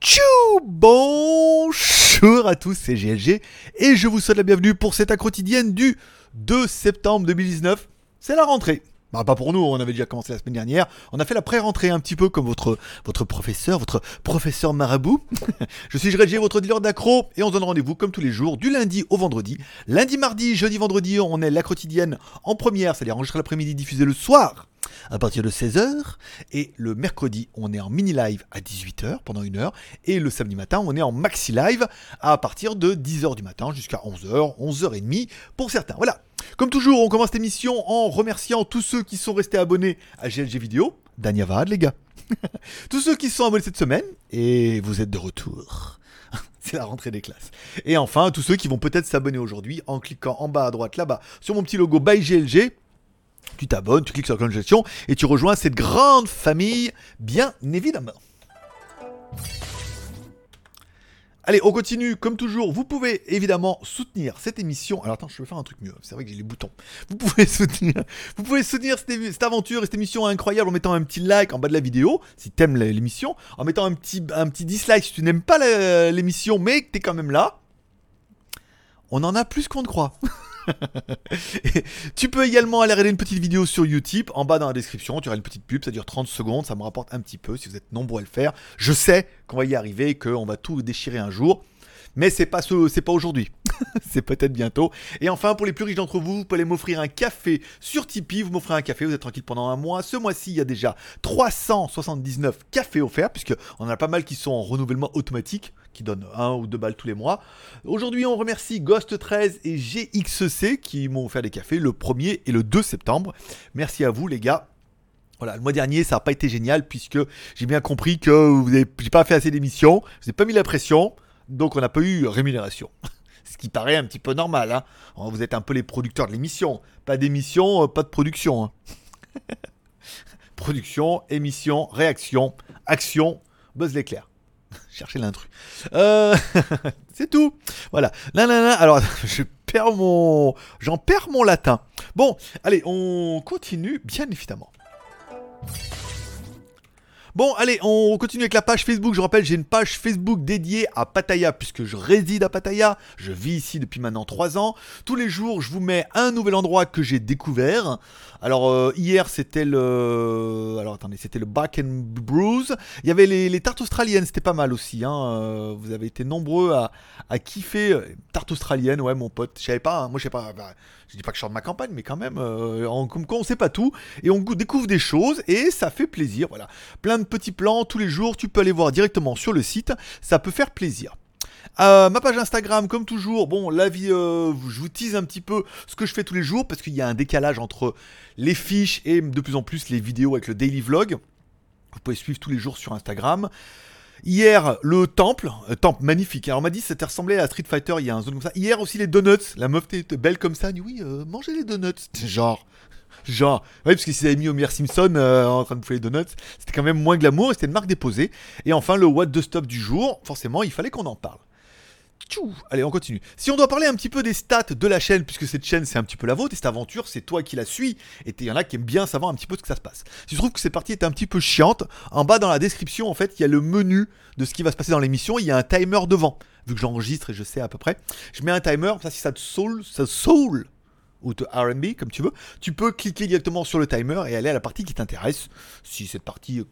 Tchou Bonjour à tous, c'est GLG et je vous souhaite la bienvenue pour cette accro quotidienne du 2 septembre 2019. C'est la rentrée. Bah, pas pour nous, on avait déjà commencé la semaine dernière. On a fait la pré-rentrée un petit peu comme votre, votre professeur, votre professeur marabout. je suis GLG, votre dealer d'accro et on se donne rendez-vous comme tous les jours du lundi au vendredi. Lundi, mardi, jeudi, vendredi, on est la quotidienne en première, c'est-à-dire enregistré l'après-midi, diffusé le soir à partir de 16h. Et le mercredi, on est en mini live à 18h pendant une heure. Et le samedi matin, on est en maxi live à partir de 10h du matin jusqu'à 11h, 11h30 pour certains. Voilà. Comme toujours, on commence cette émission en remerciant tous ceux qui sont restés abonnés à GLG Vidéo. Danyavad, les gars. tous ceux qui sont abonnés cette semaine. Et vous êtes de retour. C'est la rentrée des classes. Et enfin, tous ceux qui vont peut-être s'abonner aujourd'hui en cliquant en bas à droite là-bas sur mon petit logo By GLG tu t'abonnes, tu cliques sur la cloche et tu rejoins cette grande famille, bien évidemment. Allez, on continue. Comme toujours, vous pouvez évidemment soutenir cette émission. Alors attends, je vais faire un truc mieux. C'est vrai que j'ai les boutons. Vous pouvez soutenir, vous pouvez soutenir cette, aventure et cette émission incroyable en mettant un petit like en bas de la vidéo si t'aimes l'émission, en mettant un petit, un petit dislike si tu n'aimes pas l'émission mais que t'es quand même là. On en a plus qu'on ne croit. tu peux également aller regarder une petite vidéo sur YouTube. En bas dans la description, tu auras une petite pub, ça dure 30 secondes, ça me rapporte un petit peu si vous êtes nombreux à le faire. Je sais qu'on va y arriver, qu'on va tout déchirer un jour. Mais c'est pas ce, c'est pas aujourd'hui. c'est peut-être bientôt. Et enfin, pour les plus riches d'entre vous, vous pouvez m'offrir un café sur Tipeee. Vous m'offrez un café, vous êtes tranquille pendant un mois. Ce mois-ci, il y a déjà 379 cafés offerts, puisque on a pas mal qui sont en renouvellement automatique qui donnent un ou deux balles tous les mois. Aujourd'hui, on remercie Ghost13 et GXC qui m'ont offert des cafés le 1er et le 2 septembre. Merci à vous, les gars. Voilà, le mois dernier, ça n'a pas été génial puisque j'ai bien compris que vous n'avez pas fait assez d'émissions, vous n'avez pas mis la pression, donc on n'a pas eu rémunération. Ce qui paraît un petit peu normal. Hein. Vous êtes un peu les producteurs de l'émission. Pas d'émission, euh, pas de production. Hein. production, émission, réaction, action, buzz l'éclair. Cherchez l'intrus. Euh, c'est tout. Voilà. Alors, je perds mon. J'en perds mon latin. Bon, allez, on continue, bien évidemment. Bon, allez, on continue avec la page Facebook. Je rappelle, j'ai une page Facebook dédiée à Pattaya, puisque je réside à Pattaya. Je vis ici depuis maintenant 3 ans. Tous les jours, je vous mets un nouvel endroit que j'ai découvert. Alors, euh, hier, c'était le. Alors, attendez, c'était le Back and Bruise. Il y avait les, tartes australiennes, c'était pas mal aussi. Hein. Euh, vous avez été nombreux à, kiffer. Euh, tartes australiennes, ouais, mon pote. Je savais pas, hein. moi, je sais pas. Bah, je dis pas que je sors de ma campagne, mais quand même, comme quoi, on sait pas tout. Et on découvre des choses, et ça fait plaisir. Voilà. Plein de petits plans tous les jours, tu peux aller voir directement sur le site, ça peut faire plaisir. Euh, ma page Instagram, comme toujours, bon, la vie, euh, je vous tease un petit peu ce que je fais tous les jours parce qu'il y a un décalage entre les fiches et de plus en plus les vidéos avec le daily vlog. Vous pouvez suivre tous les jours sur Instagram. Hier, le temple, euh, temple magnifique. Alors on m'a dit ça ressemblé à Street Fighter, il y a un zone comme ça. Hier aussi les donuts, la meuf était belle comme ça, oui, mangez les donuts. Genre, Genre, ouais, parce qu'ils s'avaient mis Homer Simpson euh, en train de bouffer les donuts. C'était quand même moins glamour et c'était une marque déposée. Et enfin, le What the Stop du jour, forcément, il fallait qu'on en parle. Tchou Allez, on continue. Si on doit parler un petit peu des stats de la chaîne, puisque cette chaîne c'est un petit peu la vôtre, et cette aventure c'est toi qui la suis, et il y en a qui aiment bien savoir un petit peu ce que ça se passe. Si je trouve que cette partie est un petit peu chiante, en bas dans la description, en fait, il y a le menu de ce qui va se passer dans l'émission, il y a un timer devant. Vu que j'enregistre et je sais à peu près, je mets un timer, ça si ça te saoule, ça saoule ou de RB, comme tu veux, tu peux cliquer directement sur le timer et aller à la partie qui t'intéresse. Si cette partie euh,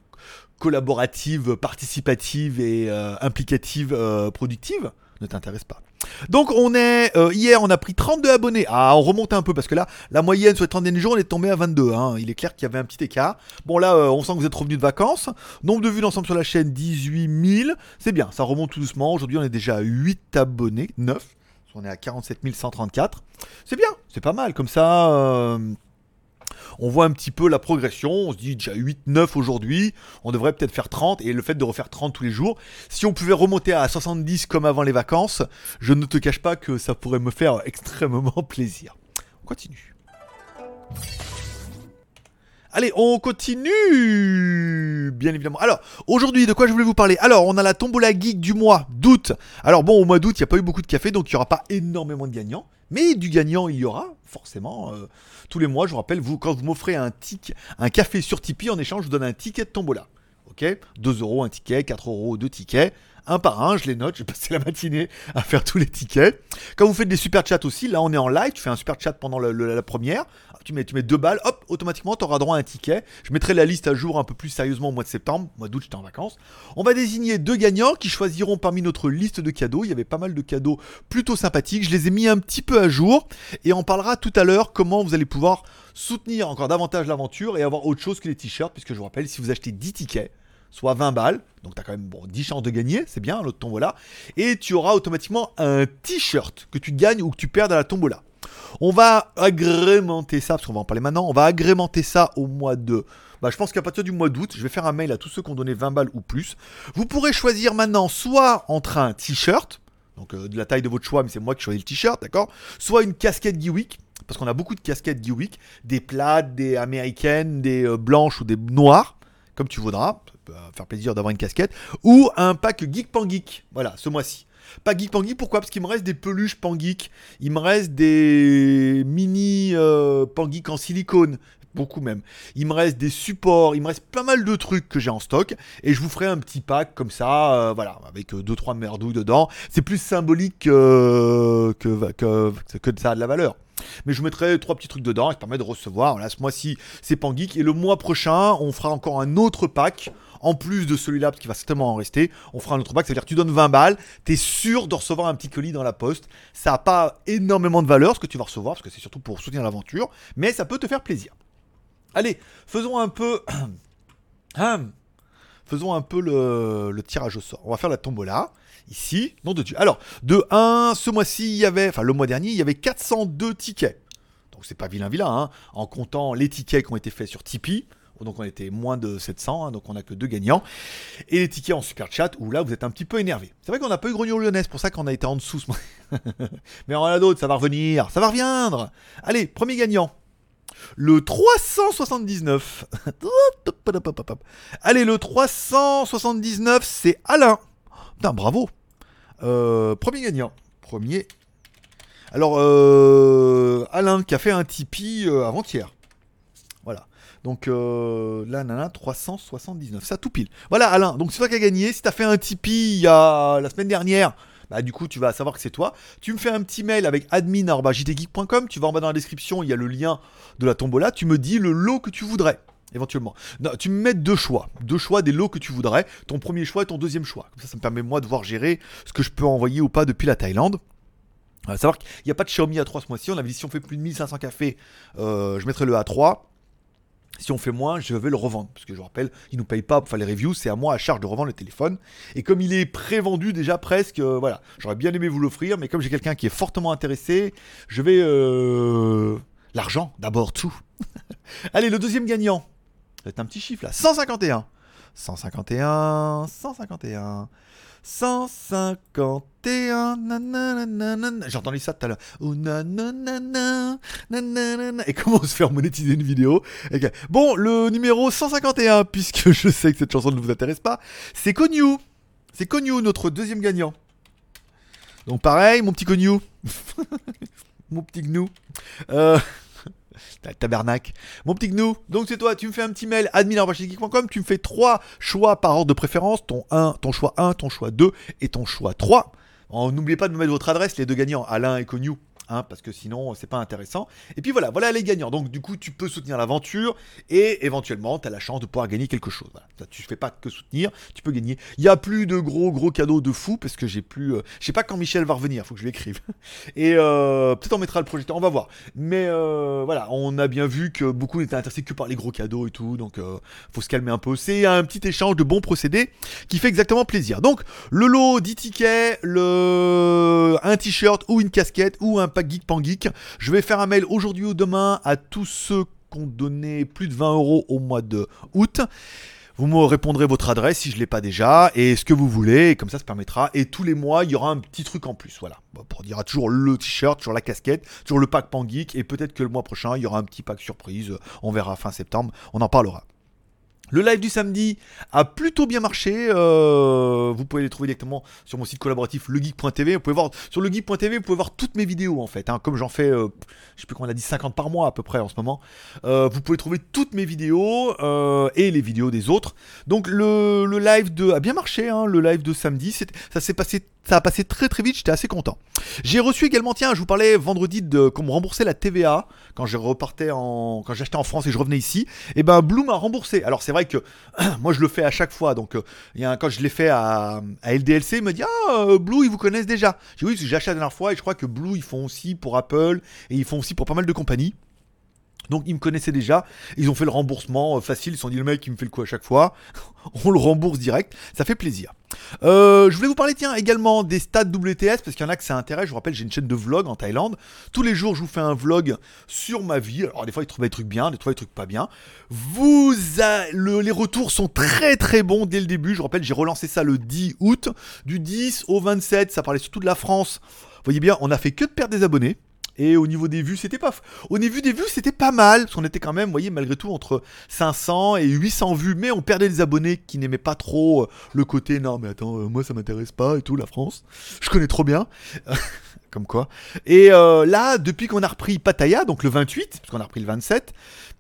collaborative, participative et euh, implicative, euh, productive ne t'intéresse pas. Donc on est hier on a pris 32 abonnés. Ah on remonte un peu parce que là la moyenne sur les 30 derniers jours on est tombé à 22. Hein. Il est clair qu'il y avait un petit écart. Bon là on sent que vous êtes revenu de vacances. Nombre de vues d'ensemble sur la chaîne 18 000. C'est bien, ça remonte tout doucement. Aujourd'hui on est déjà à 8 abonnés, 9. On est à 47 134. C'est bien, c'est pas mal. Comme ça, euh, on voit un petit peu la progression. On se dit déjà 8-9 aujourd'hui. On devrait peut-être faire 30. Et le fait de refaire 30 tous les jours, si on pouvait remonter à 70 comme avant les vacances, je ne te cache pas que ça pourrait me faire extrêmement plaisir. On continue. Allez, on continue Bien évidemment. Alors, aujourd'hui, de quoi je voulais vous parler? Alors, on a la tombola geek du mois d'août. Alors bon, au mois d'août, il n'y a pas eu beaucoup de café, donc il n'y aura pas énormément de gagnants. Mais du gagnant, il y aura, forcément. Euh, tous les mois, je vous rappelle, quand vous m'offrez un, tic, un café sur Tipeee, en échange, je vous donne un ticket de tombola. Ok? 2 euros un ticket, 4 euros deux tickets un par un, je les note, j'ai passé la matinée à faire tous les tickets. Quand vous faites des super chats aussi, là on est en live, tu fais un super chat pendant la première, tu mets, tu deux balles, hop, automatiquement tu droit à un ticket. Je mettrai la liste à jour un peu plus sérieusement au mois de septembre, mois d'août j'étais en vacances. On va désigner deux gagnants qui choisiront parmi notre liste de cadeaux. Il y avait pas mal de cadeaux plutôt sympathiques, je les ai mis un petit peu à jour et on parlera tout à l'heure comment vous allez pouvoir soutenir encore davantage l'aventure et avoir autre chose que les t-shirts, puisque je vous rappelle, si vous achetez 10 tickets, soit 20 balles. Donc tu as quand même bon, 10 chances de gagner, c'est bien, l'autre tombola. Et tu auras automatiquement un t-shirt que tu gagnes ou que tu perds à la tombola. On va agrémenter ça, parce qu'on va en parler maintenant, on va agrémenter ça au mois de... Bah, je pense qu'à partir du mois d'août, je vais faire un mail à tous ceux qui ont donné 20 balles ou plus. Vous pourrez choisir maintenant soit entre un t-shirt, donc euh, de la taille de votre choix, mais c'est moi qui choisis le t-shirt, d'accord? Soit une casquette Geewick, parce qu'on a beaucoup de casquettes Geewick, des plates, des américaines, des euh, blanches ou des noires, comme tu voudras faire plaisir d'avoir une casquette, ou un pack Geek Pangeek, voilà, ce mois-ci. Pas Geek Pangeek, pourquoi? Parce qu'il me reste des peluches Pangeek, il me reste des mini euh, Pangeek en silicone, beaucoup même. Il me reste des supports, il me reste pas mal de trucs que j'ai en stock, et je vous ferai un petit pack comme ça, euh, voilà, avec 2-3 euh, merdouilles dedans. C'est plus symbolique que, que, que, que ça a de la valeur. Mais je mettrai trois petits trucs dedans, qui permet de recevoir. Voilà, ce mois-ci, c'est Pangeek. Et le mois prochain, on fera encore un autre pack en plus de celui-là, parce qu'il va certainement en rester, on fera un autre pack, c'est-à-dire tu donnes 20 balles, tu es sûr de recevoir un petit colis dans la poste. Ça n'a pas énormément de valeur ce que tu vas recevoir, parce que c'est surtout pour soutenir l'aventure, mais ça peut te faire plaisir. Allez, faisons un peu... Hum, faisons un peu le, tirage au sort. On va faire la tombola ici, nom de Dieu. Alors, de 1, ce mois-ci, il y avait, enfin le mois dernier, il y avait 402 tickets. Donc c'est pas vilain vilain, hein, en comptant les tickets qui ont été faits sur Tipeee donc on était moins de 700, hein, donc on a que deux gagnants. Et les tickets en super chat, où là vous êtes un petit peu énervé. C'est vrai qu'on n'a pas eu Grognon Lyonnais, c'est pour ça qu'on a été en dessous. Mais on en a d'autres, ça va revenir, ça va reviendre. Allez, premier gagnant. Le 379. Allez, le 379, c'est Alain. Putain, bravo. Euh, premier gagnant. Premier. Alors, euh, Alain qui a fait un Tipeee euh, avant-hier. Voilà. Donc là, nana, 379. Ça tout pile. Voilà, Alain. Donc c'est toi qui as gagné. Si t'as fait un Tipeee il y a la semaine dernière, bah du coup tu vas savoir que c'est toi. Tu me fais un petit mail avec admin.jtgeek.com. Tu vas en bas dans la description, il y a le lien de la tombola. Tu me dis le lot que tu voudrais. Éventuellement. Tu me mets deux choix. Deux choix des lots que tu voudrais. Ton premier choix et ton deuxième choix. Comme ça, ça me permet moi de voir gérer ce que je peux envoyer ou pas depuis la Thaïlande. À savoir qu'il n'y a pas de Xiaomi A3 ce mois-ci. On avait dit si on fait plus de 1500 cafés, euh, je mettrai le A3. Si on fait moins, je vais le revendre. Parce que je vous rappelle, ils nous payent pas pour faire les reviews, c'est à moi à charge de revendre le téléphone. Et comme il est pré-vendu déjà presque, euh, voilà, j'aurais bien aimé vous l'offrir, mais comme j'ai quelqu'un qui est fortement intéressé, je vais... Euh, l'argent, d'abord tout. Allez, le deuxième gagnant. C'est un petit chiffre là, 151. 151, 151. 151. J'ai entendu ça tout à l'heure. Et comment se faire monétiser une vidéo Bon, le numéro 151, puisque je sais que cette chanson ne vous intéresse pas, c'est Cognou. C'est Cognou, notre deuxième gagnant. Donc pareil, mon petit Cognou. mon petit gnou. Euh... Tabernacle. Mon petit gnou, donc c'est toi, tu me fais un petit mail admin.geek.com, tu me fais trois choix par ordre de préférence, ton 1, ton choix 1, ton choix 2 et ton choix 3. N'oubliez pas de me mettre votre adresse, les deux gagnants, Alain et Cognou. Hein, parce que sinon c'est pas intéressant. Et puis voilà, voilà les gagnants. Donc du coup tu peux soutenir l'aventure et éventuellement tu as la chance de pouvoir gagner quelque chose. Voilà. Tu fais pas que soutenir, tu peux gagner. Il y a plus de gros gros cadeaux de fou parce que j'ai plus, euh, je sais pas quand Michel va revenir, faut que je lui écrive. Et euh, peut-être on mettra le projecteur, on va voir. Mais euh, voilà, on a bien vu que beaucoup n'étaient intéressés que par les gros cadeaux et tout, donc faut se calmer un peu. C'est un petit échange de bons procédés qui fait exactement plaisir. Donc le lot 10 tickets, le un t-shirt ou une casquette ou un pack Geek Pan Geek. Je vais faire un mail aujourd'hui ou demain à tous ceux qui ont donné plus de 20 euros au mois de août. Vous me répondrez votre adresse si je ne l'ai pas déjà et ce que vous voulez. Comme ça, ça permettra. Et tous les mois, il y aura un petit truc en plus. Voilà. Pour dire toujours le t-shirt, toujours la casquette, toujours le pack Pangeek. Et peut-être que le mois prochain, il y aura un petit pack surprise. On verra fin septembre. On en parlera. Le live du samedi a plutôt bien marché. Euh, vous pouvez les trouver directement sur mon site collaboratif legeek.tv. Vous pouvez voir sur legeek.tv, vous pouvez voir toutes mes vidéos en fait. Hein. comme j'en fais, euh, je sais plus comment on a dit, 50 par mois à peu près en ce moment. Euh, vous pouvez trouver toutes mes vidéos et les vidéos des autres. Donc le, live de a bien marché. Hein, le live de samedi, ça s'est passé ça a passé très très vite, j'étais assez content. J'ai reçu également, tiens, je vous parlais vendredi de qu'on me remboursait la TVA quand je repartais en, quand j'achetais en France et je revenais ici. Et eh ben Blue m'a remboursé. Alors c'est vrai que moi je le fais à chaque fois, donc euh, y a, quand je l'ai fait à, LDLC, il me dit ah euh, Blue ils vous connaissent déjà. J'ai oui, j'ai acheté la dernière fois et je crois que Blue ils font aussi pour Apple et ils font aussi pour pas mal de compagnies. Donc ils me connaissaient déjà, ils ont fait le remboursement euh, facile, ils se sont dit le mec il me fait le coup à chaque fois, on le rembourse direct, ça fait plaisir. Euh, je voulais vous parler tiens également des stats WTS parce qu'il y en a que ça intéresse, je vous rappelle j'ai une chaîne de vlog en Thaïlande, tous les jours je vous fais un vlog sur ma vie, alors des fois ils trouvent des trucs bien, des fois des trucs pas bien. Les retours sont très très bons dès le début, je vous rappelle j'ai relancé ça le 10 août, du 10 au 27, ça parlait surtout de la France. Vous voyez bien, on a fait que de perdre des abonnés. Et au niveau des vues, c'était pas. Au niveau des vues, c'était pas mal. Parce qu'on était quand même, vous voyez, malgré tout, entre 500 et 800 vues. Mais on perdait des abonnés qui n'aimaient pas trop euh, le côté non, mais attends, euh, moi ça m'intéresse pas et tout, la France. Je connais trop bien. Comme quoi. Et euh, là, depuis qu'on a repris Pattaya, donc le 28, parce qu'on a repris le 27,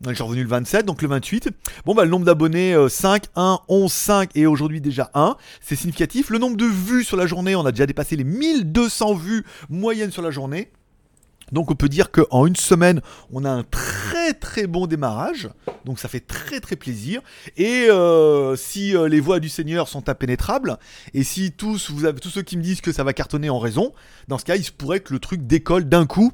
je revenu le 27, donc le 28. Bon, bah, le nombre d'abonnés, 5, 1, 11, 5 et aujourd'hui déjà 1. C'est significatif. Le nombre de vues sur la journée, on a déjà dépassé les 1200 vues moyennes sur la journée. Donc on peut dire qu'en une semaine, on a un très très bon démarrage. Donc ça fait très très plaisir. Et euh, si euh, les voies du Seigneur sont impénétrables, et si tous, vous avez, tous ceux qui me disent que ça va cartonner en raison, dans ce cas, il se pourrait que le truc décolle d'un coup.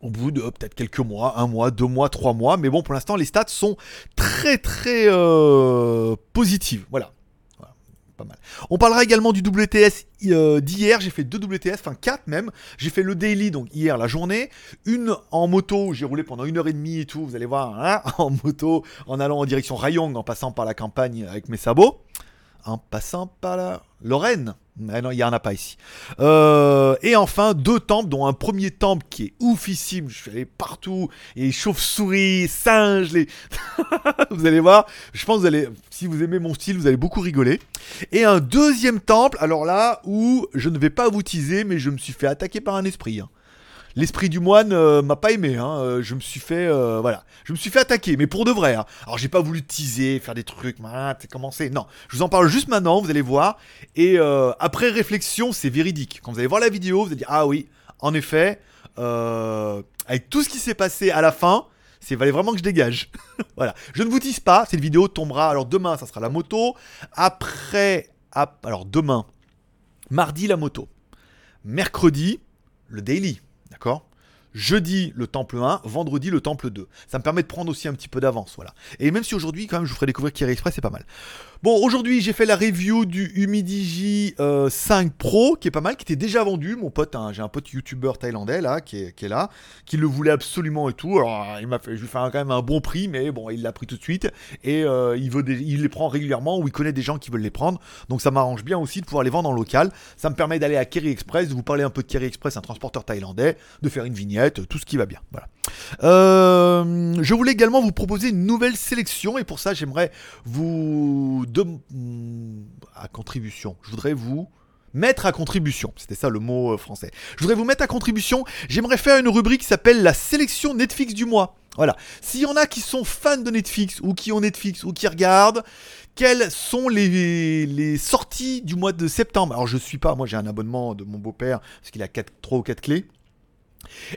Au bout de peut-être quelques mois, un mois, deux mois, trois mois. Mais bon, pour l'instant, les stats sont très très euh, positives. Voilà pas mal. On parlera également du WTS euh, d'hier. J'ai fait deux WTS, enfin quatre même. J'ai fait le daily, donc hier la journée. Une en moto, j'ai roulé pendant une heure et demie et tout. Vous allez voir, hein, en moto, en allant en direction Rayong, en passant par la campagne avec mes sabots. En passant par la Lorraine. Ah non, il n'y en a pas ici. Euh, et enfin, deux temples, dont un premier temple qui est oufissime. Je suis allé partout. Et chauves-souris, singes, les... vous allez voir. Je pense que vous allez, si vous aimez mon style, vous allez beaucoup rigoler. Et un deuxième temple, alors là, où je ne vais pas vous teaser, mais je me suis fait attaquer par un esprit. Hein l'esprit du moine euh, m'a pas aimé. Hein. Euh, je me suis fait, euh, voilà, je me suis fait attaquer, mais pour de vrai. Hein. Alors j'ai pas voulu teaser, faire des trucs, t'es commencé. Non, je vous en parle juste maintenant. Vous allez voir. Et après réflexion, c'est véridique. Quand vous allez voir la vidéo, vous allez dire ah oui, en effet, avec tout ce qui s'est passé à la fin. C'est valait vraiment que je dégage. voilà. Je ne vous tease pas. Cette vidéo tombera. Alors demain, ça sera la moto. Après, alors demain, mardi la moto. Mercredi, le daily. Jeudi, le temple 1, vendredi, le temple 2. Ça me permet de prendre aussi un petit peu d'avance, voilà. Et même si aujourd'hui, quand même, je vous ferai découvrir Kiri Express, c'est pas mal. Bon, aujourd'hui, j'ai fait la review du Humidigi 5 euh, Pro, qui est pas mal, qui était déjà vendu. Mon pote, hein, j'ai un pote youtubeur thaïlandais, là, qui est, là, qui le voulait absolument et tout. Alors, il m'a fait, je lui fais quand même un bon prix, mais bon, il l'a pris tout de suite. Et euh, il les prend régulièrement, ou il connaît des gens qui veulent les prendre. Donc, ça m'arrange bien aussi de pouvoir les vendre en local. Ça me permet d'aller à Kerry Express, de vous parler un peu de Kerry Express, un transporteur thaïlandais, de faire une vignette, tout ce qui va bien. Voilà. Euh, je voulais également vous proposer une nouvelle sélection, et pour ça, j'aimerais vous de, hmm, à contribution. Je voudrais vous mettre à contribution. C'était ça le mot euh, français. Je voudrais vous mettre à contribution. J'aimerais faire une rubrique qui s'appelle la sélection Netflix du mois. Voilà. S'il y en a qui sont fans de Netflix ou qui ont Netflix ou qui regardent, quelles sont les, sorties du mois de septembre? Alors je suis pas, moi j'ai un abonnement de mon beau-père parce qu'il a 4, 3 ou 4 clés.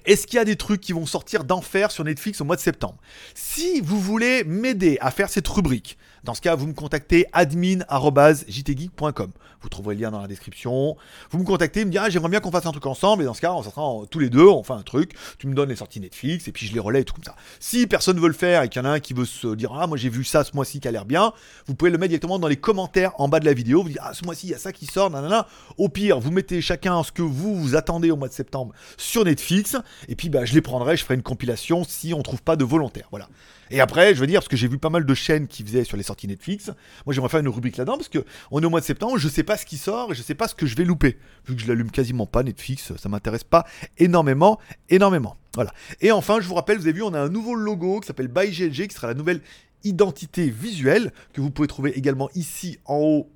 Est-ce qu'il y a des trucs qui vont sortir d'enfer sur Netflix au mois de septembre? Si vous voulez m'aider à faire cette rubrique, dans ce cas, vous me contactez admin.jtgeek.com. Vous trouverez le lien dans la description. Vous me contactez, me dites ah, j'aimerais bien qu'on fasse un truc ensemble. Et dans ce cas, on sera tous les deux, on fait un truc. Tu me donnes les sorties Netflix et puis je les relais et tout comme ça. Si personne veut le faire et qu'il y en a un qui veut se dire ah moi j'ai vu ça ce mois-ci qui a l'air bien, vous pouvez le mettre directement dans les commentaires en bas de la vidéo. Vous dites ah ce mois-ci il y a ça qui sort, nanana. Au pire, vous mettez chacun ce que vous vous attendez au mois de septembre sur Netflix. Et puis bah je les prendrai, je ferai une compilation si on trouve pas de volontaire. Voilà. Et après, je veux dire, parce que j'ai vu pas mal de chaînes qui faisaient sur les sorties Netflix. Moi, j'aimerais faire une rubrique là-dedans parce que on est au mois de septembre, je sais pas ce qui sort et je sais pas ce que je vais louper. Vu que je l'allume quasiment pas Netflix, ça m'intéresse pas énormément, énormément. Voilà. Et enfin, je vous rappelle, vous avez vu, on a un nouveau logo qui s'appelle ByGLG qui sera la nouvelle identité visuelle que vous pouvez trouver également ici en haut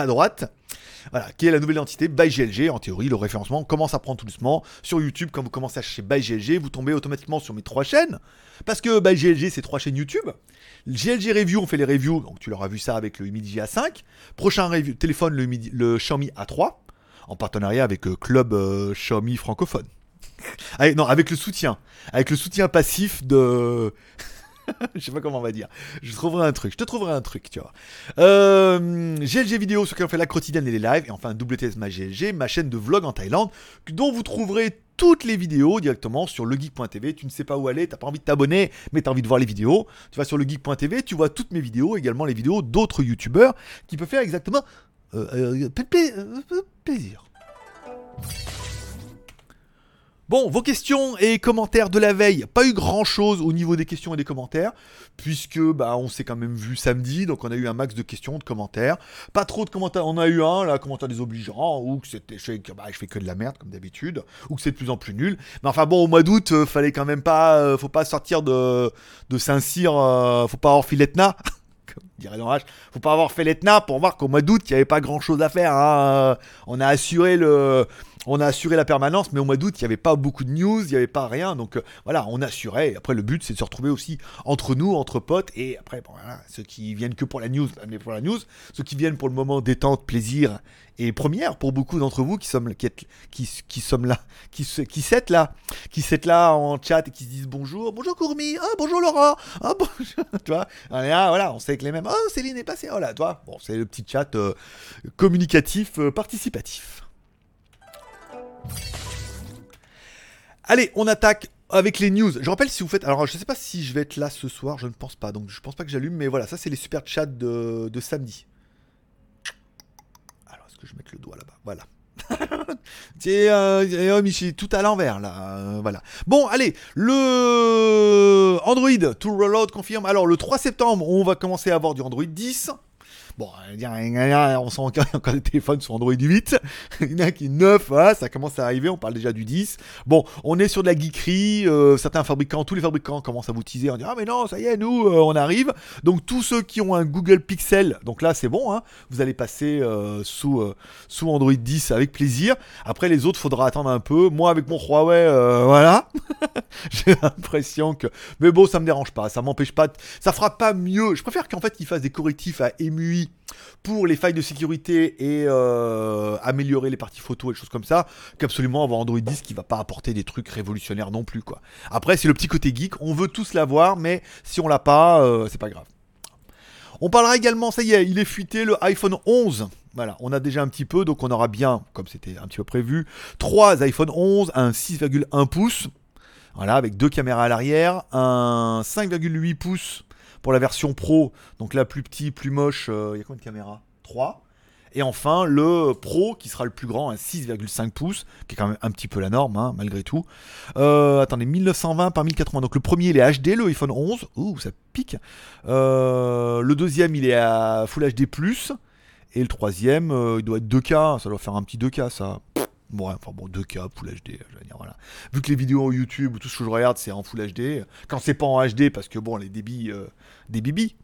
à droite. Voilà, qui est la nouvelle identité ByGLG. En théorie, le référencement commence à prendre tout doucement. Sur YouTube, quand vous commencez à chercher ByGLG, vous tombez automatiquement sur mes trois chaînes. Parce que ByGLG, c'est trois chaînes YouTube. GLG Review, on fait les reviews. Donc tu l'auras vu ça avec le Midi A5. Prochain review, téléphone, le, le Xiaomi A3. En partenariat avec euh, Club euh, Xiaomi francophone. non, avec le soutien. Avec le soutien passif de. je sais pas comment on va dire. Je trouverai un truc. Je te trouverai un truc, tu vois. Euh, GLG vidéo, ce qui ont fait la quotidienne et les lives. Et enfin, WTS ma GLG, ma chaîne de vlog en Thaïlande, dont vous trouverez toutes les vidéos directement sur legeek.tv. Tu ne sais pas où aller, t'as pas envie de t'abonner, mais tu as envie de voir les vidéos. Tu vas sur legeek.tv, tu vois toutes mes vidéos, également les vidéos d'autres youtubeurs qui peuvent faire exactement euh, euh, plaisir. Bon, vos questions et commentaires de la veille, pas eu grand chose au niveau des questions et des commentaires, puisque bah on s'est quand même vu samedi, donc on a eu un max de questions, de commentaires. Pas trop de commentaires, on a eu un là, commentaire désobligeant, ou que c'était, je, bah, je fais que de la merde comme d'habitude, ou que c'est de plus en plus nul. Mais enfin bon, au mois d'août, euh, fallait quand même pas, euh, faut pas sortir de, Saint-Cyr, euh, faut pas avoir filetna. dirait dans faut pas avoir fait l'Etna pour voir qu'au mois d'août, il n'y avait pas grand chose à faire. Hein. On a assuré le, on a assuré la permanence, mais au mois d'août, il n'y avait pas beaucoup de news, il n'y avait pas rien. Donc euh, voilà, on assurait. Après, le but, c'est de se retrouver aussi entre nous, entre potes. Et après, voilà, ceux qui viennent que pour la news, mais pour la news. Ceux qui viennent pour le moment détente, plaisir et première pour beaucoup d'entre vous qui sommes, qui, qui, qui sommes là, qui, qui s'êtes là, qui s'êtes là en chat et qui se disent bonjour, bonjour Courmi, ah bonjour Laura, ah bonjour, tu vois, voilà, on sait que les mêmes, oh Céline est passée, oh là, toi, bon, c'est le petit chat euh, communicatif euh, participatif. Allez, on attaque avec les news. Je rappelle si vous faites. Alors, je sais pas si je vais être là ce soir, je ne pense pas. Donc, je pense pas que j'allume. Mais voilà, ça, c'est les super chats de, samedi. Alors, est-ce que je mets le doigt là-bas? Voilà. Tiens, euh, oh, tout à l'envers là. Euh, voilà. Bon, allez, le Android to Rollout confirme. Alors, le 3 septembre, on va commencer à avoir du Android 10. Bon, on sent encore des téléphones sur Android 8. Il y en a qui 9, ça commence à arriver, on parle déjà du 10. Bon, on est sur de la geekerie, euh, certains fabricants, tous les fabricants commencent à vous teaser, on dit ah mais non, ça y est, nous, euh, on arrive. Donc tous ceux qui ont un Google Pixel, donc là c'est bon, hein, vous allez passer euh, sous, sous Android 10 avec plaisir. Après les autres, faudra attendre un peu. Moi avec mon Huawei, voilà, j'ai l'impression que... Mais bon, ça me dérange pas, ça m'empêche pas, ça fera pas mieux. Je préfère qu'en fait ils fassent des correctifs à Pour les failles de sécurité et euh, améliorer les parties photo et choses comme ça, qu'absolument avoir Android 10 qui va pas apporter des trucs révolutionnaires non plus quoi. Après c'est le petit côté geek, on veut tous l'avoir, mais si on l'a pas, euh, c'est pas grave. On parlera également, ça y est, il est fuité le iPhone 11. Voilà, on a déjà un petit peu, donc on aura bien, comme c'était un petit peu prévu, 3 iPhone 11, un 6,1 pouces, voilà, avec deux caméras à l'arrière, un 5,8 pouces pour la version Pro, donc la plus petite, plus moche, euh, il y a combien de caméras? 3. Et enfin, le Pro qui sera le plus grand, un 6,5 pouces, qui est quand même un petit peu la norme, hein, malgré tout. Euh, attendez, 1920 par 1080. Donc le premier, il est HD, le iPhone 11. Ouh, ça pique. Euh, le deuxième, il est à Full HD. Et le troisième, il doit être 2K. Ça doit faire un petit 2K, ça. Bon, enfin bon, 2K, Full HD, je veux dire, voilà. Vu que les vidéos YouTube ou tout ce que je regarde, c'est en Full HD. Quand c'est pas en HD, parce que bon, les débits, euh, des bibis.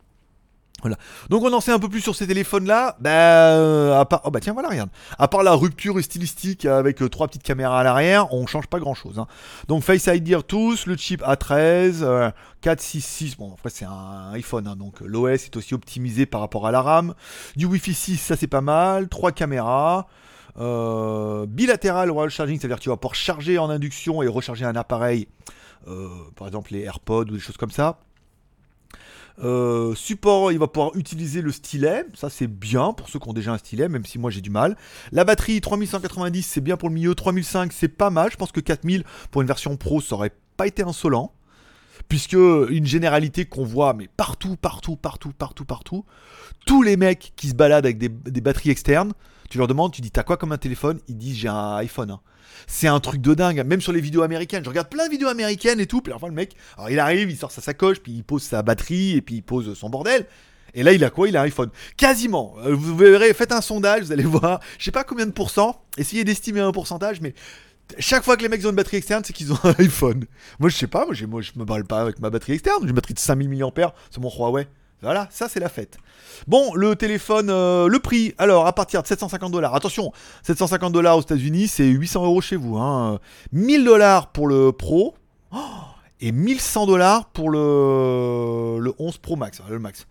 Voilà. Donc on en sait un peu plus sur ces téléphones-là. Bah, à part, oh bah tiens, voilà, regarde. À part la rupture stylistique avec euh, trois petites caméras à l'arrière, on change pas grand-chose. Hein. Donc Face ID tous, le chip A13, 466. Bon, après c'est un iPhone, hein, donc l'OS est aussi optimisé par rapport à la RAM. Du Wi-Fi 6, ça c'est pas mal. Trois caméras. Euh, bilatéral wall charging, c'est-à-dire tu vas pouvoir charger en induction et recharger un appareil, euh, par exemple les AirPods ou des choses comme ça. Euh, support, il va pouvoir utiliser le stylet, ça c'est bien pour ceux qui ont déjà un stylet, même si moi j'ai du mal. La batterie 3190, c'est bien pour le milieu, 3005 c'est pas mal, je pense que 4000 pour une version pro ça aurait pas été insolent. puisque une généralité qu'on voit, mais partout, partout, partout, partout, partout, tous les mecs qui se baladent avec des, batteries externes, tu leur demandes, tu dis, t'as quoi comme un téléphone? Ils disent, j'ai un iPhone. hein. C'est un truc de dingue, même sur les vidéos américaines. Je regarde plein de vidéos américaines et tout, puis enfin le mec, il arrive, il sort sa sacoche, puis il pose sa batterie, et puis il pose son bordel. Et là, il a quoi? Il a un iPhone. Quasiment. Euh, Vous verrez, faites un sondage, vous allez voir. Je sais pas combien de pourcents. Essayez d'estimer un pourcentage, mais chaque fois que les mecs ont une batterie externe, c'est qu'ils ont un iPhone. Moi, je sais pas. Moi, moi, je me balle pas avec ma batterie externe. J'ai une batterie de 5000 mAh sur mon Huawei. Voilà, ça c'est la fête. Bon, le téléphone, euh, le prix, alors à partir de 750 dollars. Attention, 750 dollars aux États-Unis, c'est 800 euros chez vous. Hein. 1000 dollars pour le Pro oh, et 1100 dollars pour le, le 11 Pro Max, hein, le Max.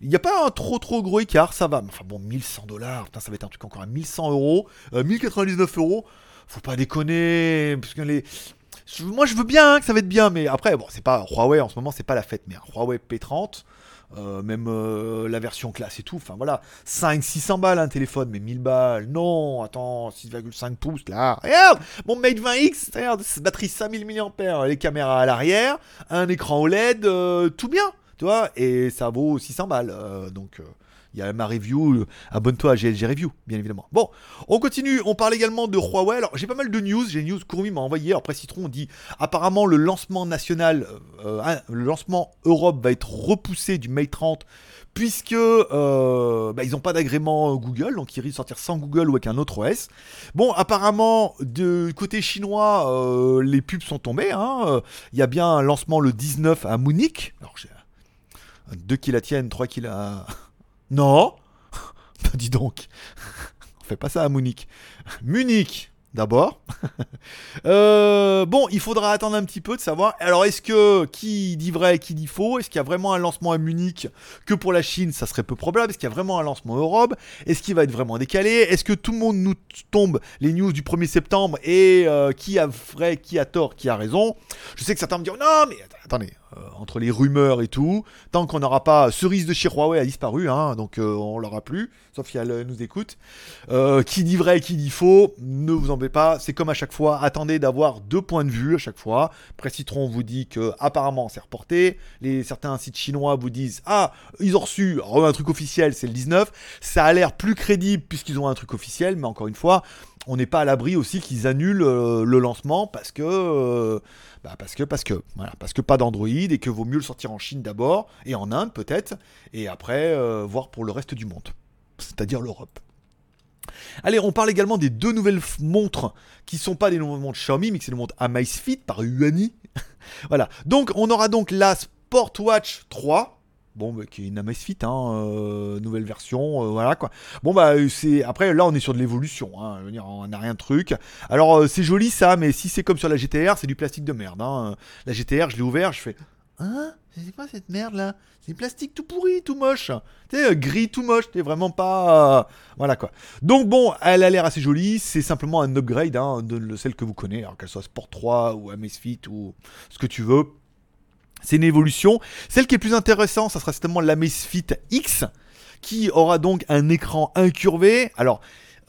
Il n'y a pas un trop trop gros écart, ça va. Enfin bon, 1100 dollars, putain, ça va être un truc encore à 1100 euros, euh, 1099 euros. Faut pas déconner, parce que les. Moi, je veux bien hein, que ça va être bien, mais après, bon, c'est pas Huawei en ce moment, c'est pas la fête, mais un Huawei P30. Euh, même euh, la version classe et tout, enfin voilà, 5-600 balles un téléphone, mais 1000 balles, non, attends, 6,5 pouces là, regarde, mon Mate 20X, regarde, batterie 5000 mAh, les caméras à l'arrière, un écran OLED, euh, tout bien, tu vois, et ça vaut 600 balles, donc il y a ma review, euh, abonne-toi à GLG Review, bien évidemment. Bon, on continue, on parle également de Huawei, alors j'ai pas mal de news, j'ai une news Kurumi m'a envoyé, après Citron dit, apparemment le lancement national, euh, euh, le lancement Europe va être repoussé du Mate 30, puisque bah, ils n'ont pas d'agrément Google, donc ils risquent de sortir sans Google ou avec un autre OS. Bon, apparemment, de côté chinois, les pubs sont tombées. hein. Il y a bien un lancement le 19 à Munich. Alors, j'ai un 2 qui la tiennent, 3 qui la... Non Bah, Dis donc. On fait pas ça à Munich. Munich, d'abord. Euh, bon, il faudra attendre un petit peu de savoir. Alors, est-ce que qui dit vrai, qui dit faux? Est-ce qu'il y a vraiment un lancement à Munich que pour la Chine Ça serait peu probable? Est-ce qu'il y a vraiment un lancement Europe? Est-ce qu'il va être vraiment décalé? Est-ce que tout le monde nous tombe les news du 1er septembre et euh, qui a vrai, qui a tort, qui a raison? Je sais que certains me diront non, mais attendez, euh, entre les rumeurs et tout, tant qu'on n'aura pas cerise de chez a disparu, hein, donc euh, on l'aura plus, sauf si elle euh, nous écoute. Qui dit vrai, qui dit faux, ne vous embêtez pas, c'est comme à chaque fois, attendez d'avoir deux points de vue à chaque fois. Précitron vous dit que apparemment c'est reporté, les certains sites chinois vous disent ah ils ont reçu un truc officiel, c'est le 19, ça a l'air plus crédible puisqu'ils ont un truc officiel, mais encore une fois, on n'est pas à l'abri aussi qu'ils annulent euh, le lancement parce que euh, bah que parce que que pas d'Android et que vaut mieux le sortir en Chine d'abord et en Inde peut-être et après euh, voir pour le reste du monde, c'est-à-dire l'Europe. Allez, on parle également des deux nouvelles montres qui sont pas des nouvelles montres Xiaomi, mais que c'est les montres Amazfit par Huani. voilà. Donc, on aura donc la Sportwatch 3. Bon, bah, qui est une Amazfit, hein, euh, nouvelle version, euh, voilà quoi. Bon, bah, c'est. Après, là, on est sur de l'évolution, hein, on n'a rien de truc. Alors, euh, c'est joli ça, mais si c'est comme sur la GTR, c'est du plastique de merde. Hein. La GTR, je l'ai ouvert, je fais. Hein? C'est quoi cette merde là C'est du plastique tout pourri, tout moche. Euh, gris tout moche, t'es vraiment pas. Voilà quoi. Donc bon, elle a l'air assez jolie, c'est simplement un upgrade hein, de le- celle que vous connaissez, alors qu'elle soit Sport 3 ou Amazfit ou ce que tu veux. C'est une évolution. Celle qui est plus intéressante, ça sera certainement l'Amazfit X, qui aura donc un écran incurvé. Alors,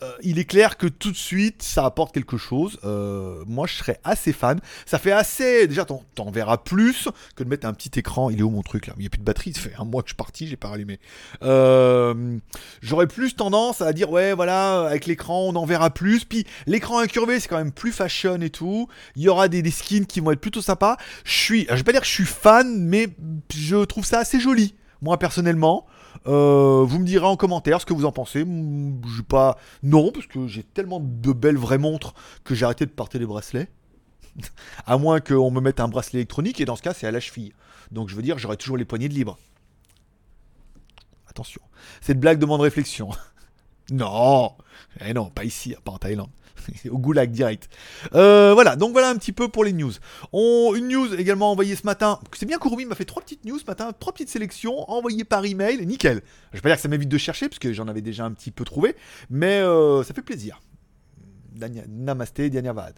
euh, il est clair que tout de suite, ça apporte quelque chose. Euh, moi, je serais assez fan. Ça fait assez. Déjà, t'en, t'en verras plus que de mettre un petit écran. Il est où mon truc là? Il n'y a plus de batterie. Ça fait un mois que je suis parti, j'ai pas rallumé. Euh, j'aurais plus tendance à dire ouais, voilà, avec l'écran, on en verra plus. Puis l'écran incurvé, c'est quand même plus fashion et tout. Il y aura des, des skins qui vont être plutôt sympas. Je suis, je vais pas dire que je suis fan, mais je trouve ça assez joli. Moi personnellement. Euh, vous me direz en commentaire ce que vous en pensez. Je pas. Non, parce que j'ai tellement de belles vraies montres que j'ai arrêté de porter les bracelets. à moins qu'on me mette un bracelet électronique, et dans ce cas, c'est à la cheville. Donc je veux dire, j'aurai toujours les poignées de libre. Attention. Cette blague demande réflexion. non Eh non, pas ici, pas en Thaïlande. Au goulag direct. Euh, voilà, donc voilà un petit peu pour les news. On, une news également envoyée ce matin. C'est bien Kurumi m'a fait trois petites news ce matin, trois petites sélections envoyées par email. Nickel. Je vais pas dire que ça m'évite de chercher, parce que j'en avais déjà un petit peu trouvé, mais euh, ça fait plaisir. Namasté, Dianyavad.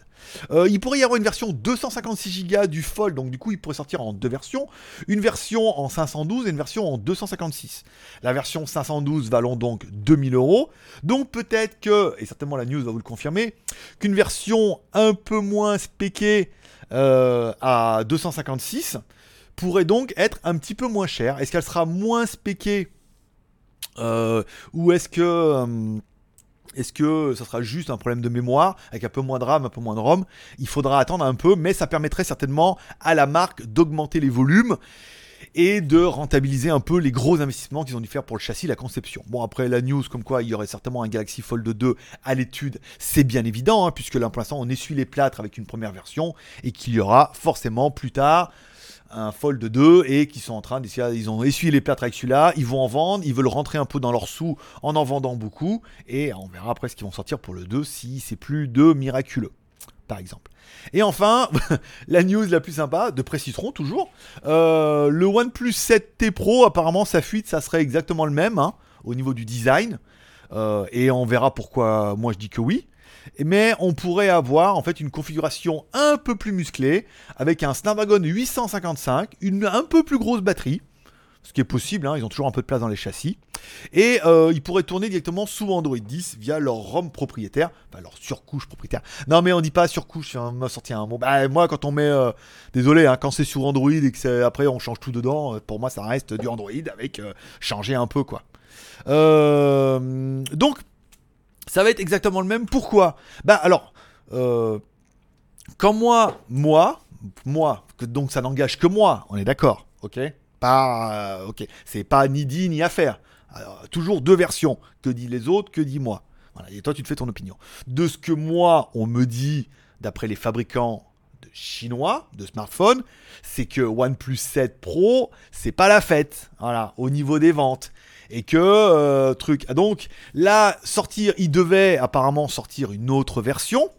Euh, il pourrait y avoir une version 256 Go du Fold, donc du coup il pourrait sortir en deux versions. Une version en 512 et une version en 256. La version 512 valant donc 2000 euros. Donc peut-être que, et certainement la news va vous le confirmer, qu'une version un peu moins spéquée euh, à 256 pourrait donc être un petit peu moins chère. Est-ce qu'elle sera moins spéquée euh, ou est-ce que est-ce que ça sera juste un problème de mémoire avec un peu moins de RAM, un peu moins de ROM? Il faudra attendre un peu, mais ça permettrait certainement à la marque d'augmenter les volumes et de rentabiliser un peu les gros investissements qu'ils ont dû faire pour le châssis, la conception. Bon, après la news comme quoi il y aurait certainement un Galaxy Fold 2 à l'étude, c'est bien évident, hein, puisque là pour l'instant on essuie les plâtres avec une première version et qu'il y aura forcément plus tard un Fold 2 et qui sont en train d'essayer, ils ont essuyé les plâtres avec celui-là, ils vont en vendre, ils veulent rentrer un peu dans leurs sous en en vendant beaucoup et on verra après ce qu'ils vont sortir pour le 2 si c'est plus de miraculeux par exemple. Et enfin, la news la plus sympa, de Précitron toujours, euh, le OnePlus 7T Pro, apparemment sa fuite, ça serait exactement le même hein, au niveau du design. Euh, et on verra pourquoi moi je dis que oui mais on pourrait avoir en fait une configuration un peu plus musclée avec un Snapdragon 855, une un peu plus grosse batterie, ce qui est possible, hein, ils ont toujours un peu de place dans les châssis, et euh, ils pourraient tourner directement sous Android 10 via leur ROM propriétaire, enfin leur surcouche propriétaire. Non mais on dit pas surcouche, on m'a sorti un mot. Bah, moi quand on met, euh, désolé, hein, quand c'est sur Android et que après on change tout dedans, euh, pour moi ça reste du Android avec changer un peu quoi. donc ça va être exactement le même. Pourquoi? Bah alors, euh, quand moi, moi, moi, que donc ça n'engage que moi, on est d'accord, ok? Pas, euh, c'est pas ni dit ni à faire. toujours deux versions. Que dit les autres, que dit moi. Voilà, et toi tu te fais ton opinion. De ce que moi on me dit, d'après les fabricants chinois de smartphones, c'est que OnePlus 7 Pro, c'est pas la fête. Voilà, au niveau des ventes et que euh, truc. Ah, donc là, sortir, il devait apparemment sortir une autre version,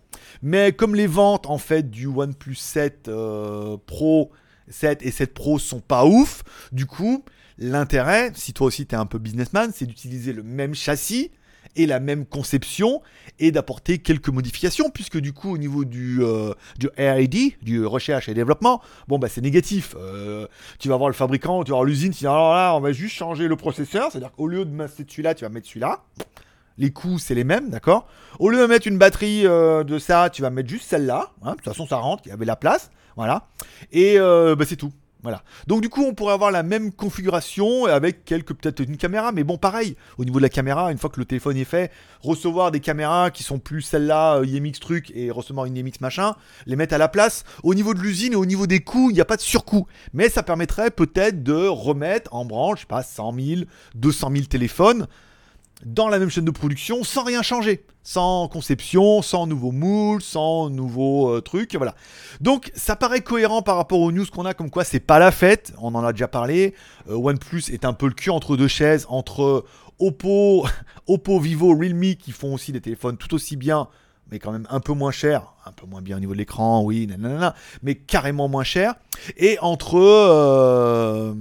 mais comme les ventes en fait du OnePlus 7 euh, Pro 7 et 7 Pro sont pas ouf, du coup, l'intérêt, si toi aussi tu un peu businessman, c'est d'utiliser le même châssis et la même conception et d'apporter quelques modifications puisque du coup au niveau du, euh, du R&D, du recherche et développement, bon bah c'est négatif. Euh, tu vas voir le fabricant, tu vas voir l'usine, tu dis alors là on va juste changer le processeur, c'est-à-dire qu'au lieu de mettre celui-là, tu vas mettre celui-là. Les coûts c'est les mêmes, d'accord? Au lieu de mettre une batterie euh, de ça, tu vas mettre juste celle-là. Hein, de toute façon ça rentre, il y avait la place, voilà. Et bah, c'est tout. Voilà. Donc du coup, on pourrait avoir la même configuration avec quelques peut-être une caméra, mais bon, pareil. Au niveau de la caméra, une fois que le téléphone est fait, recevoir des caméras qui sont plus celles-là, euh, IMX truc et recevoir une IMX machin, les mettre à la place. Au niveau de l'usine et au niveau des coûts, il n'y a pas de surcoût, mais ça permettrait peut-être de remettre en branche, je sais pas, 100 000, 200 000 téléphones dans la même chaîne de production sans rien changer. Sans conception, sans nouveau moule, sans nouveau euh, truc, voilà. Donc ça paraît cohérent par rapport aux news qu'on a, comme quoi c'est pas la fête, on en a déjà parlé. Euh, OnePlus est un peu le cul entre deux chaises, entre Oppo, Oppo, Vivo, Realme qui font aussi des téléphones tout aussi bien, mais quand même un peu moins cher, un peu moins bien au niveau de l'écran, oui, nanana, mais carrément moins cher. Et entre... Euh,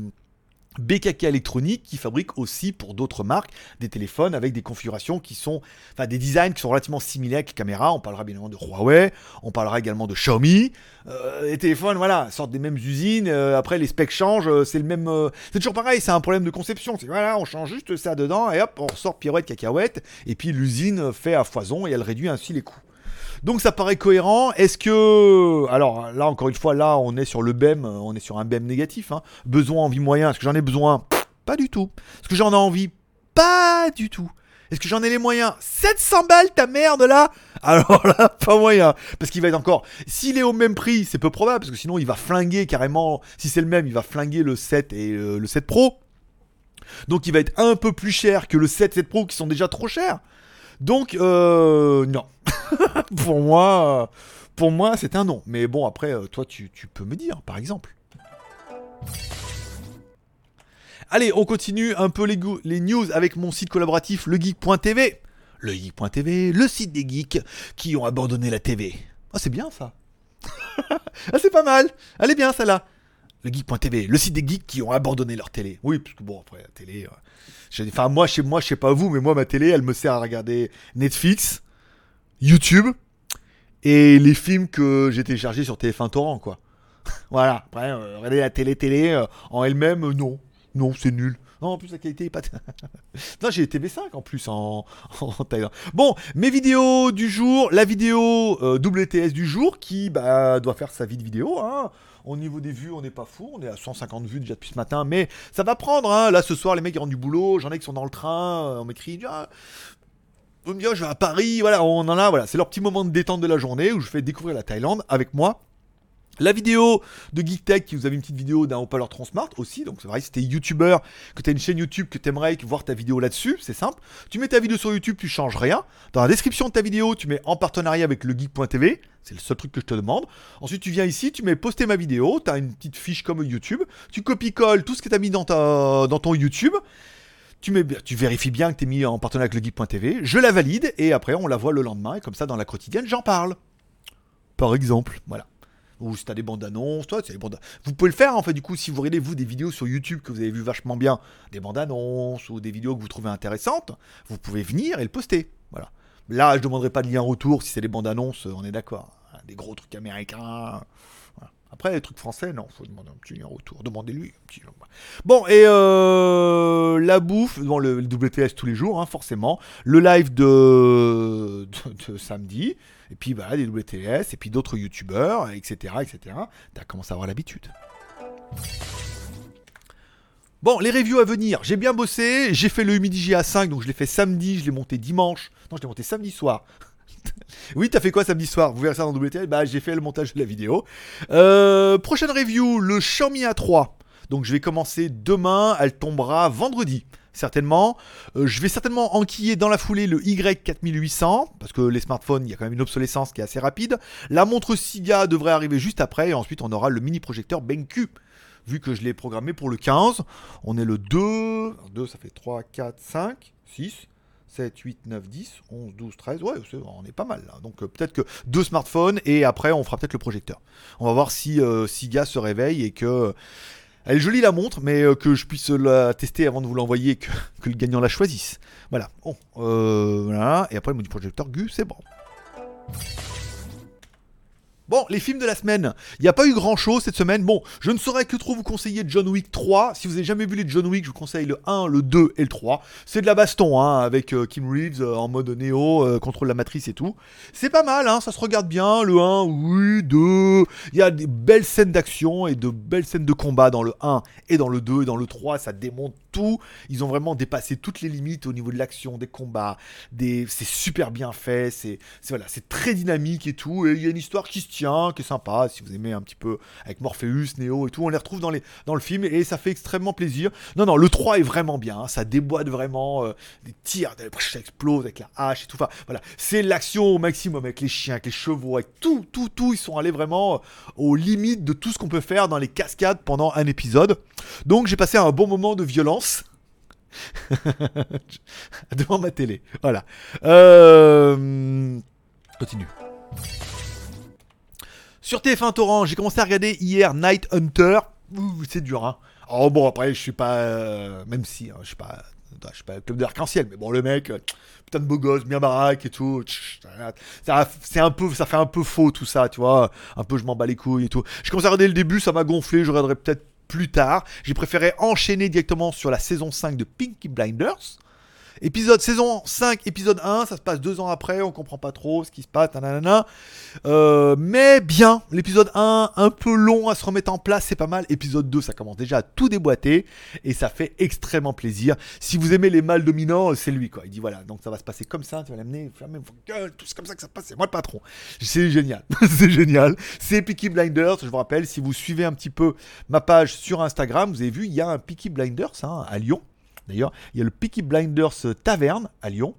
BKK Electronics qui fabrique aussi pour d'autres marques des téléphones avec des configurations qui sont, enfin des designs qui sont relativement similaires avec les caméras. On parlera bien évidemment de Huawei, on parlera également de Xiaomi. Euh, les téléphones, voilà, sortent des mêmes usines. Euh, après, les specs changent, euh, c'est le même. c'est toujours pareil, c'est un problème de conception. Voilà, on change juste ça dedans et hop, on sort pirouette cacahuète et puis l'usine fait à foison et elle réduit ainsi les coûts. Donc ça paraît cohérent. Est-ce que. Alors là, encore une fois, là, on est sur le BEM, on est sur un BEM négatif. Hein. Besoin, envie, moyen. Est-ce que j'en ai besoin? Pas du tout. Est-ce que j'en ai envie? Pas du tout. Est-ce que j'en ai les moyens? 700 balles ta merde là Alors là, pas moyen. Parce qu'il va être encore. S'il est au même prix, c'est peu probable. Parce que sinon, il va flinguer carrément. Si c'est le même, il va flinguer le 7 et euh, le 7 Pro. Donc il va être un peu plus cher que le 7 7 Pro qui sont déjà trop chers. Donc, euh, non. pour moi, pour moi, c'est un non. Mais bon, après, euh, toi, tu, peux me dire, par exemple. Allez, on continue un peu les, news avec mon site collaboratif, legeek.tv. Legeek.tv, le site des geeks qui ont abandonné la TV. Ah, c'est bien ça. ah, c'est pas mal. Elle est bien, celle-là. Le geek.tv, le site des geeks qui ont abandonné leur télé. Oui, parce que bon, après, la télé. Euh, enfin, moi, chez moi, je sais pas vous, mais moi, ma télé, elle me sert à regarder Netflix, YouTube et les films que j'ai téléchargés sur TF1 Torrent, quoi. voilà. Après, euh, regarder la télé, télé euh, en elle-même, non. Non, c'est nul. Non, en plus, la qualité est pas. non, j'ai TV5 en plus en, en Bon, mes vidéos du jour, la vidéo WTS du jour qui bah, doit faire sa vie de vidéo. Hein. Au niveau des vues, on n'est pas fou. On est à 150 vues déjà depuis ce matin. Mais ça va prendre. Hein. Là, ce soir, les mecs ils rentrent du boulot. J'en ai qui sont dans le train. On m'écrit. Ah, je vais à Paris. Voilà, on en a. Voilà, c'est leur petit moment de détente de la journée où je fais découvrir la Thaïlande avec moi. La vidéo de GeekTech, qui vous avez une petite vidéo d'un haut-parleur Transmart aussi, donc c'est vrai, si t'es youtubeur, que t'as une chaîne YouTube, que t'aimerais voir ta vidéo là-dessus, c'est simple. Tu mets ta vidéo sur YouTube, tu changes rien. Dans la description de ta vidéo, tu mets en partenariat avec le geek.tv, c'est le seul truc que je te demande. Ensuite, tu viens ici, tu mets poster ma vidéo, t'as une petite fiche comme YouTube, tu copies-colles tout ce que t'as mis dans, ton YouTube. Tu vérifies bien que t'es mis en partenariat avec le geek.tv, je la valide et après on la voit le lendemain et comme ça dans la quotidienne j'en parle. Par exemple, voilà ou si t'as des bandes annonces, toi, c'est des bandes. Vous pouvez le faire en fait, du coup, si vous regardez vous des vidéos sur YouTube que vous avez vu vachement bien, des bandes annonces ou des vidéos que vous trouvez intéressantes, vous pouvez venir et le poster. Voilà. Là, je demanderai pas de lien retour si c'est des bandes annonces, on est d'accord. Des gros trucs américains. Après, les trucs français, non, faut demander un petit lien retour. Demandez-lui. Bon, et euh, la bouffe, bon, le, WTS tous les jours, hein, forcément. Le live de samedi. Et puis bah, des WTS, et puis d'autres youtubeurs, etc. etc. T'as commencé à avoir l'habitude. Bon, les reviews à venir, j'ai bien bossé, j'ai fait le Humidigi à 5, donc je l'ai fait samedi, je l'ai monté dimanche. Non, je l'ai monté samedi soir. oui, t'as fait quoi samedi soir? Vous verrez ça dans WTS Bah, j'ai fait le montage de la vidéo. Euh, prochaine review, le Xiaomi A3. Donc je vais commencer demain, elle tombera vendredi certainement. Euh, je vais certainement enquiller dans la foulée le Y4800, parce que les smartphones, il y a quand même une obsolescence qui est assez rapide. La montre SIGA devrait arriver juste après, et ensuite on aura le mini projecteur BenQ. Vu que je l'ai programmé pour le 15, on est le 2, 2 ça fait 3, 4, 5, 6, 7, 8, 9, 10, 11, 12, 13. Ouais, on est pas mal là. Donc euh, peut-être que deux smartphones et après on fera peut-être le projecteur. On va voir si euh, SIGA se réveille et que elle est jolie la montre, mais euh, que je puisse la tester avant de vous l'envoyer, que, le gagnant la choisisse. Voilà. Bon, euh, voilà. Et après, le mode du projecteur GU, c'est bon. Bon, les films de la semaine. Il n'y a pas eu grand chose cette semaine. Bon, je ne saurais que trop vous conseiller John Wick 3. Si vous n'avez jamais vu les John Wick, je vous conseille le 1, le 2 et le 3. C'est de la baston, hein, avec euh, Kim Reeves euh, en mode Néo, euh, contrôle la matrice et tout. C'est pas mal, hein, ça se regarde bien. Le 1, oui, 2. Il y a des belles scènes d'action et de belles scènes de combat dans le 1 et dans le 2 et dans le 3. Ça démonte tout. Ils ont vraiment dépassé toutes les limites au niveau de l'action, des combats. C'est super bien fait. C'est voilà, très dynamique et tout. Et il y a une histoire qui se tient qui est sympa, si vous aimez un petit peu avec Morpheus, Neo et tout, on les retrouve dans, les, dans le film et ça fait extrêmement plaisir. Non, non, le 3 est vraiment bien, hein. ça déboîte vraiment, euh, des tirs, ça explose avec la hache et tout. Voilà, c'est l'action au maximum avec les chiens, avec les chevaux, avec tout, tout, tout. Ils sont allés vraiment euh, aux limites de tout ce qu'on peut faire dans les cascades pendant un épisode. Donc j'ai passé un bon moment de violence. devant ma télé. Voilà. Euh... Continue. Sur TF1 Torrent, j'ai commencé à regarder hier Night Hunter. C'est dur, hein. Oh bon, après, je suis pas. Euh, même si, hein, je suis pas. Je suis pas club de l'arc-en-ciel, mais bon, le mec, euh, putain de beau gosse, bien baraque et tout. Ça, un peu, ça fait un peu faux tout ça, tu vois. Un peu, je m'en bats les couilles et tout. J'ai commencé à regarder le début, ça m'a gonflé, je regarderai peut-être plus tard. J'ai préféré enchaîner directement sur la saison 5 de Pinky Blinders. Épisode saison 5, épisode 1, ça se passe deux ans après, on comprend pas trop ce qui se passe, nanana. Euh, mais bien, l'épisode 1, un peu long à se remettre en place, c'est pas mal. Épisode 2, ça commence déjà à tout déboîter et ça fait extrêmement plaisir. Si vous aimez les mâles dominants, c'est lui quoi. Il dit voilà, donc ça va se passer comme ça, tu vas l'amener, fermer vos gueules, tout comme ça que ça se passe, c'est moi le patron. C'est génial, c'est génial. C'est Peaky Blinders, je vous rappelle, si vous suivez un petit peu ma page sur Instagram, vous avez vu, il y a un Peaky Blinders hein, à Lyon. D'ailleurs, il y a le Peaky Blinders Taverne à Lyon.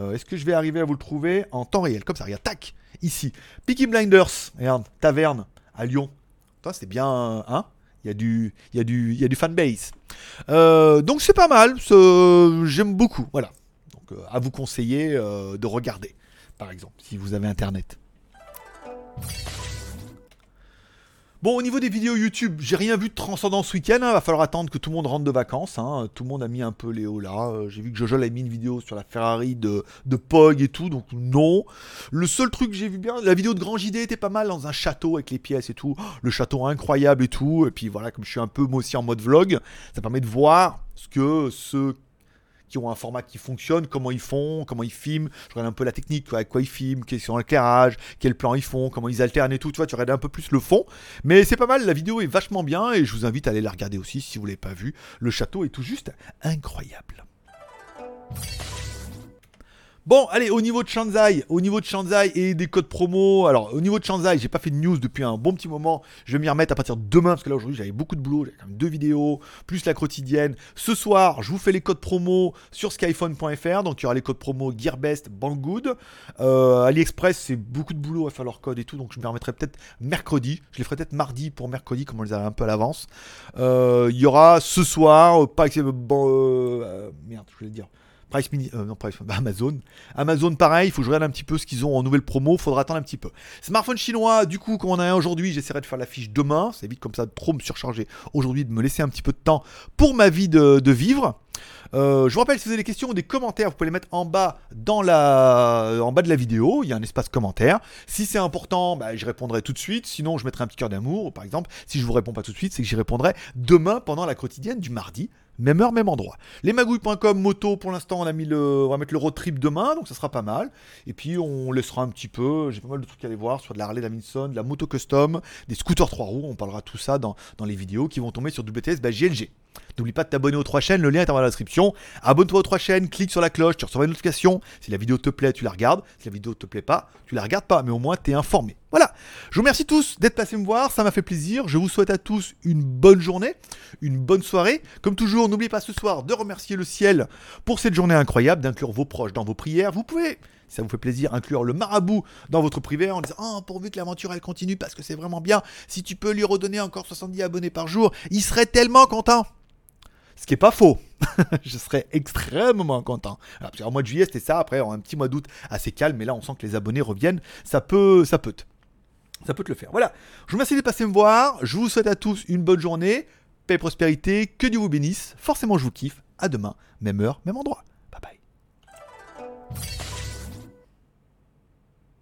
Euh, est-ce que je vais arriver à vous le trouver en temps réel? Comme ça, regarde, tac, ici. Peaky Blinders, Taverne à Lyon. C'est bien, hein? Il y, a du, il, y fanbase. Euh, donc c'est pas mal, j'aime beaucoup. Voilà. Donc euh, à vous conseiller de regarder, par exemple, si vous avez internet. Bon, au niveau des vidéos YouTube, j'ai rien vu de transcendant ce week-end. Hein. Va falloir attendre que tout le monde rentre de vacances. Hein. Tout le monde a mis un peu Léo là. Euh, j'ai vu que Jojo a mis une vidéo sur la Ferrari de, de Pog et tout. Donc, non. Le seul truc que j'ai vu bien, la vidéo de Grand JD était pas mal dans un château avec les pièces et tout. le château incroyable et tout. Et puis voilà, comme je suis un peu moi aussi en mode vlog, ça permet de voir ce que ceux qui ont un format qui fonctionne, comment ils font, comment ils filment. Je regarde un peu la technique, avec quoi ils filment, quels sont l'éclairage, quel plan ils font, comment ils alternent et tout. Tu vois, tu regardes un peu plus le fond. Mais c'est pas mal, la vidéo est vachement bien et je vous invite à aller la regarder aussi si vous l'avez pas vu. Le château est tout juste incroyable. Bon, allez, au niveau de Shanzai, au niveau de Shanzai et des codes promo. Alors, au niveau de Shanzai, j'ai pas fait de news depuis un bon petit moment. Je vais m'y remettre à partir de demain parce que là aujourd'hui j'avais beaucoup de boulot. J'avais quand même deux vidéos, plus la quotidienne. Ce soir, je vous fais les codes promo sur skyphone.fr. Donc, il y aura les codes promo Gearbest, Banggood. Euh, AliExpress, c'est beaucoup de boulot à faire leurs codes et tout. Donc, je m'y remettrai peut-être mercredi. Je les ferai peut-être mardi pour mercredi, comme on les a un peu à l'avance. Euh, il y aura ce soir, pas. Bon, euh, merde, je voulais dire. Price Mini, euh, bah, Amazon. Amazon, pareil, il faut que je regarde un petit peu ce qu'ils ont en nouvelle promo, faudra attendre un petit peu. Smartphone chinois, du coup, comme on a un aujourd'hui, j'essaierai de faire la fiche demain. Ça évite comme ça de trop me surcharger aujourd'hui, de me laisser un petit peu de temps pour ma vie de, vivre. Euh, je vous rappelle, si vous avez des questions ou des commentaires, vous pouvez les mettre en bas, la, en bas de la vidéo. Il y a un espace commentaire. Si c'est important, bah, je répondrai tout de suite. Sinon, je mettrai un petit cœur d'amour. Par exemple, si je vous réponds pas tout de suite, c'est que j'y répondrai demain pendant la quotidienne du mardi. Même heure, même endroit. Lesmagouilles.com, moto, pour l'instant, on va mettre le road trip demain, donc ça sera pas mal. Et puis on laissera un petit peu, j'ai pas mal de trucs à aller voir sur de la Harley Davidson, de la moto custom, des scooters 3 roues. On parlera tout ça dans, les vidéos qui vont tomber sur WTS bah. N'oublie pas de t'abonner aux trois chaînes, le lien est dans la description. Abonne-toi aux trois chaînes, clique sur la cloche, tu recevras une notification. Si la vidéo te plaît, tu la regardes. Si la vidéo te plaît pas, tu la regardes pas, mais au moins tu es informé. Voilà. Je vous remercie tous d'être passés me voir, ça m'a fait plaisir. Je vous souhaite à tous une bonne journée, une bonne soirée. Comme toujours, n'oubliez pas ce soir de remercier le ciel pour cette journée incroyable, d'inclure vos proches dans vos prières. Vous pouvez si ça vous fait plaisir, inclure le marabout dans votre prière en disant Oh, pourvu que l'aventure elle continue parce que c'est vraiment bien. Si tu peux lui redonner encore 70 abonnés par jour, il serait tellement content. Ce qui n'est pas faux. je serais extrêmement content. Alors, en mois de juillet, c'était ça. Après, un petit mois d'août assez calme. Mais là, on sent que les abonnés reviennent. Ça peut, ça peut. Te, ça peut te le faire. Voilà. Je vous remercie de passer me voir. Je vous souhaite à tous une bonne journée. Paix et prospérité. Que Dieu vous bénisse. Forcément, je vous kiffe. À demain, même heure, même endroit. Bye bye.